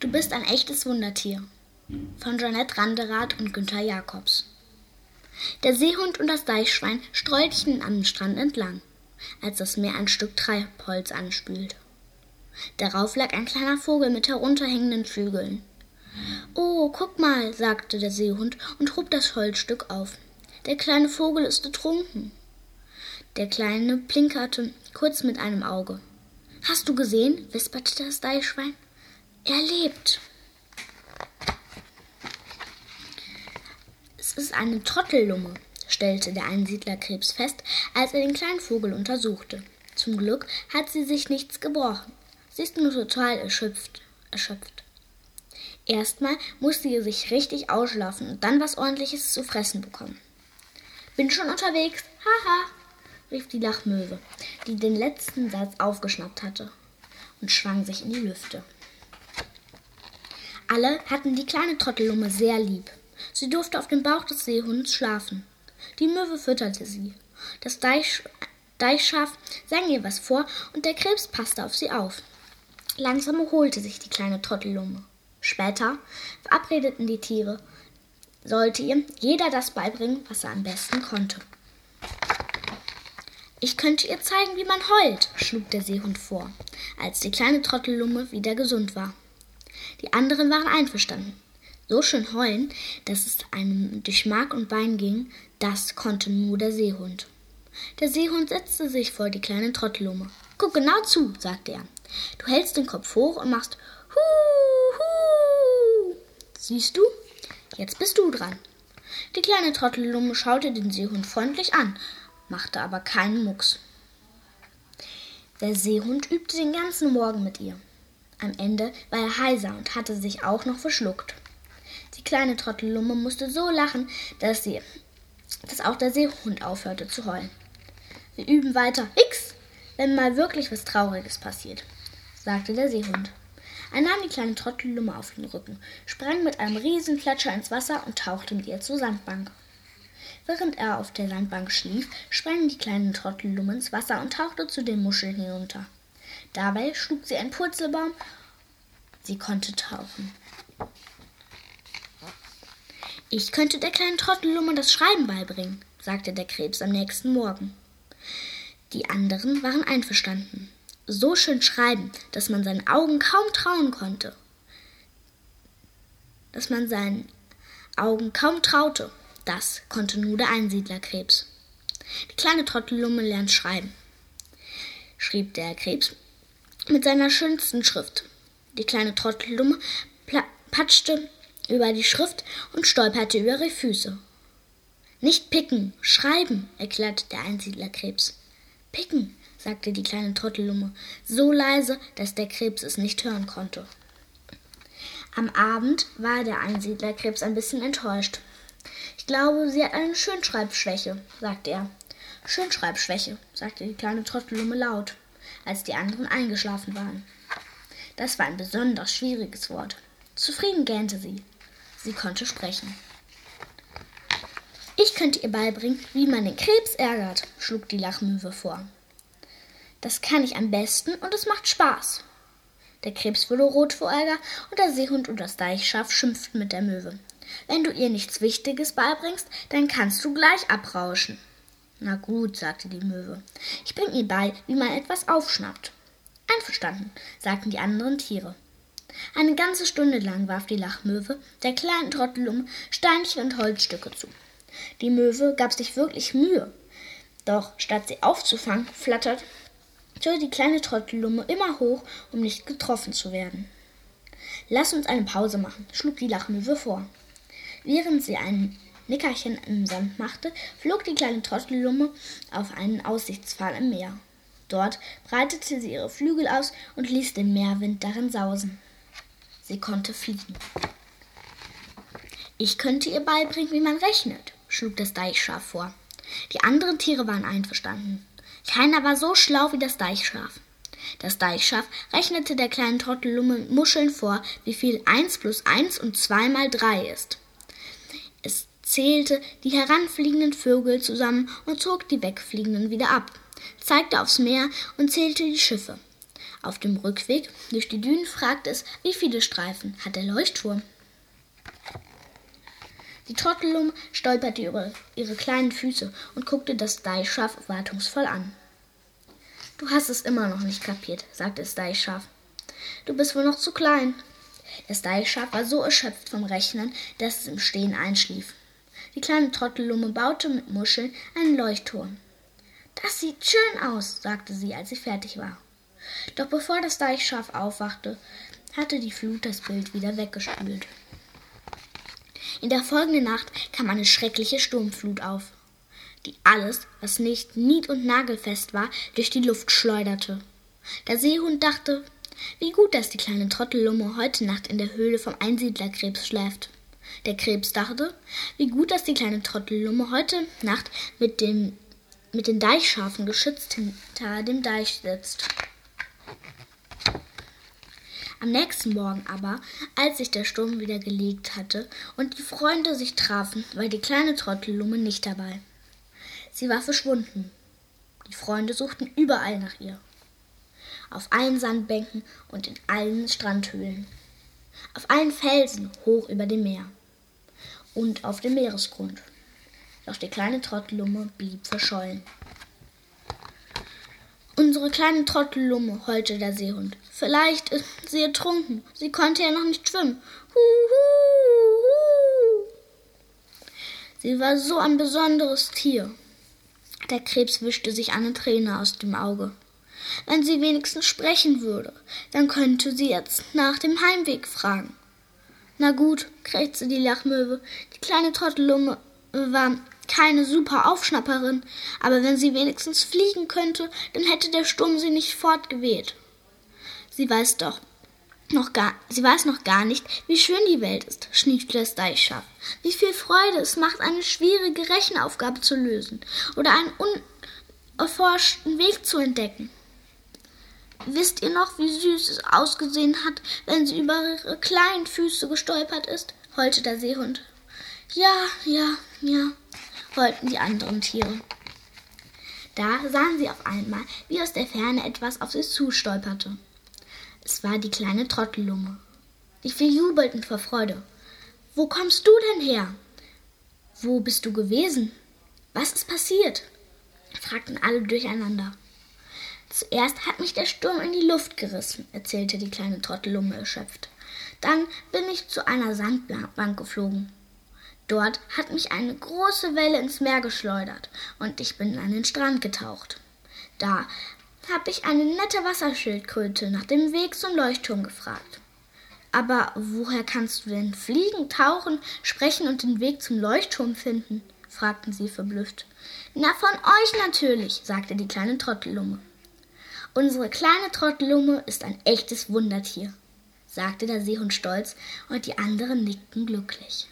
Du bist ein echtes Wundertier. Von Jeanette Randerath und Günther Jacobs. Der Seehund und das Deichschwein streulten am Strand entlang, als das Meer ein Stück Treibholz anspült. Darauf lag ein kleiner Vogel mit herunterhängenden Flügeln. Oh, guck mal, sagte der Seehund und hob das Holzstück auf. Der kleine Vogel ist ertrunken. Der Kleine plinkerte kurz mit einem Auge. Hast du gesehen? wisperte das Deichschwein. Er lebt. Es ist eine Trottellumme, stellte der Einsiedlerkrebs fest, als er den kleinen Vogel untersuchte. Zum Glück hat sie sich nichts gebrochen. Sie ist nur total erschöpft. erschöpft. Erstmal musste sie sich richtig ausschlafen und dann was ordentliches zu fressen bekommen. Bin schon unterwegs. Haha, rief die Lachmöwe, die den letzten Satz aufgeschnappt hatte und schwang sich in die Lüfte. Alle hatten die kleine Trottellumme sehr lieb. Sie durfte auf dem Bauch des Seehunds schlafen. Die Möwe fütterte sie. Das Deich, Deichschaf sang ihr was vor und der Krebs passte auf sie auf. Langsam erholte sich die kleine Trottellumme. Später verabredeten die Tiere, sollte ihr jeder das beibringen, was er am besten konnte. Ich könnte ihr zeigen, wie man heult, schlug der Seehund vor, als die kleine Trottellumme wieder gesund war. Die anderen waren einverstanden. So schön heulen, dass es einem durch Mark und Bein ging, das konnte nur der Seehund. Der Seehund setzte sich vor die kleine Trottellumme. Guck genau zu, sagte er. Du hältst den Kopf hoch und machst Hu, hu. Siehst du? Jetzt bist du dran. Die kleine Trottellumme schaute den Seehund freundlich an, machte aber keinen Mucks. Der Seehund übte den ganzen Morgen mit ihr. Am Ende war er heiser und hatte sich auch noch verschluckt. Die kleine Trottellumme musste so lachen, dass sie, dass auch der Seehund aufhörte zu heulen. Wir üben weiter. X, wenn mal wirklich was Trauriges passiert, sagte der Seehund. Er nahm die kleine Trottellumme auf den Rücken, sprang mit einem Riesenflatscher ins Wasser und tauchte mit ihr zur Sandbank. Während er auf der Sandbank schlief, sprang die kleine Trottellumme ins Wasser und tauchte zu den Muscheln hinunter. Dabei schlug sie einen Purzelbaum. Sie konnte tauchen. Ich könnte der kleinen Trottellumme das Schreiben beibringen, sagte der Krebs am nächsten Morgen. Die anderen waren einverstanden. So schön schreiben, dass man seinen Augen kaum trauen konnte. Dass man seinen Augen kaum traute. Das konnte nur der Einsiedlerkrebs. Die kleine Trottellumme lernt schreiben, schrieb der Krebs mit seiner schönsten Schrift. Die kleine Trottellumme patschte über die Schrift und stolperte über ihre Füße. Nicht picken, schreiben, erklärte der Einsiedlerkrebs. Picken, sagte die kleine Trottellumme, so leise, dass der Krebs es nicht hören konnte. Am Abend war der Einsiedlerkrebs ein bisschen enttäuscht glaube, sie hat eine Schönschreibschwäche, sagte er. Schönschreibschwäche, sagte die kleine Trottellumme laut, als die anderen eingeschlafen waren. Das war ein besonders schwieriges Wort. Zufrieden gähnte sie. Sie konnte sprechen. Ich könnte ihr beibringen, wie man den Krebs ärgert, schlug die Lachmöwe vor. Das kann ich am besten und es macht Spaß. Der Krebs wurde rot vor Ärger und der Seehund und das Deichschaf schimpften mit der Möwe. Wenn du ihr nichts Wichtiges beibringst, dann kannst du gleich abrauschen. Na gut, sagte die Möwe. Ich bring ihr bei, wie man etwas aufschnappt. Einverstanden, sagten die anderen Tiere. Eine ganze Stunde lang warf die Lachmöwe der kleinen Trottelum Steinchen und Holzstücke zu. Die Möwe gab sich wirklich Mühe. Doch statt sie aufzufangen, flatterte die kleine Trottellumme immer hoch, um nicht getroffen zu werden. Lass uns eine Pause machen, schlug die Lachmöwe vor. Während sie ein Nickerchen im Sand machte, flog die kleine Trottellumme auf einen Aussichtspfahl im Meer. Dort breitete sie ihre Flügel aus und ließ den Meerwind darin sausen. Sie konnte fliegen. Ich könnte ihr beibringen, wie man rechnet, schlug das Deichschaf vor. Die anderen Tiere waren einverstanden. Keiner war so schlau wie das Deichschaf. Das Deichschaf rechnete der kleinen Trottellumme Muscheln vor, wie viel eins plus eins und zwei mal drei ist. Es zählte die heranfliegenden Vögel zusammen und zog die wegfliegenden wieder ab, zeigte aufs Meer und zählte die Schiffe. Auf dem Rückweg durch die Dünen fragte es, wie viele Streifen hat der Leuchtturm? Die Trottelumme stolperte über ihre kleinen Füße und guckte das Deichschaf wartungsvoll an. Du hast es immer noch nicht kapiert, sagte das Deichschaf. Du bist wohl noch zu klein. Das Deichschaf war so erschöpft vom Rechnen, dass es im Stehen einschlief. Die kleine Trottellumme baute mit Muscheln einen Leuchtturm. Das sieht schön aus, sagte sie, als sie fertig war. Doch bevor das Deichschaf aufwachte, hatte die Flut das Bild wieder weggespült. In der folgenden Nacht kam eine schreckliche Sturmflut auf, die alles, was nicht nied- und nagelfest war, durch die Luft schleuderte. Der Seehund dachte, wie gut, dass die kleine Trottellumme heute Nacht in der Höhle vom Einsiedlerkrebs schläft. Der Krebs dachte, wie gut, dass die kleine Trottellumme heute Nacht mit, dem, mit den Deichschafen geschützt hinter dem Deich sitzt. Am nächsten Morgen aber, als sich der Sturm wieder gelegt hatte und die Freunde sich trafen, war die kleine Trottellumme nicht dabei. Sie war verschwunden. Die Freunde suchten überall nach ihr. Auf allen Sandbänken und in allen Strandhöhlen. Auf allen Felsen hoch über dem Meer. Und auf dem Meeresgrund. Doch die kleine Trottellumme blieb verschollen. Unsere kleine Trottellumme, heulte der Seehund. Vielleicht ist sie ertrunken. Sie konnte ja noch nicht schwimmen. Huhu, Sie war so ein besonderes Tier. Der Krebs wischte sich eine Träne aus dem Auge. Wenn sie wenigstens sprechen würde, dann könnte sie jetzt nach dem Heimweg fragen. Na gut, krächzte die Lachmöwe. Die kleine Trottellumme war keine super Aufschnapperin, aber wenn sie wenigstens fliegen könnte, dann hätte der Sturm sie nicht fortgeweht. Sie weiß doch noch gar, sie weiß noch gar nicht, wie schön die Welt ist, schniefte das Deichschaf. Wie viel Freude es macht, eine schwierige Rechenaufgabe zu lösen oder einen unerforschten Weg zu entdecken. Wisst ihr noch, wie süß es ausgesehen hat, wenn sie über ihre kleinen Füße gestolpert ist? heulte der Seehund. Ja, ja, ja, wollten die anderen Tiere. Da sahen sie auf einmal, wie aus der Ferne etwas auf sie zustolperte. Es war die kleine Trottellumme. Die vier jubelten vor Freude. Wo kommst du denn her? Wo bist du gewesen? Was ist passiert? fragten alle durcheinander. Zuerst hat mich der Sturm in die Luft gerissen, erzählte die kleine Trottellumme erschöpft. Dann bin ich zu einer Sandbank geflogen. Dort hat mich eine große Welle ins Meer geschleudert und ich bin an den Strand getaucht. Da habe ich eine nette Wasserschildkröte nach dem Weg zum Leuchtturm gefragt. Aber woher kannst du denn fliegen, tauchen, sprechen und den Weg zum Leuchtturm finden? fragten sie verblüfft. Na, von euch natürlich, sagte die kleine Trottellumme. Unsere kleine Trottellumme ist ein echtes Wundertier, sagte der Seehund stolz, und die anderen nickten glücklich.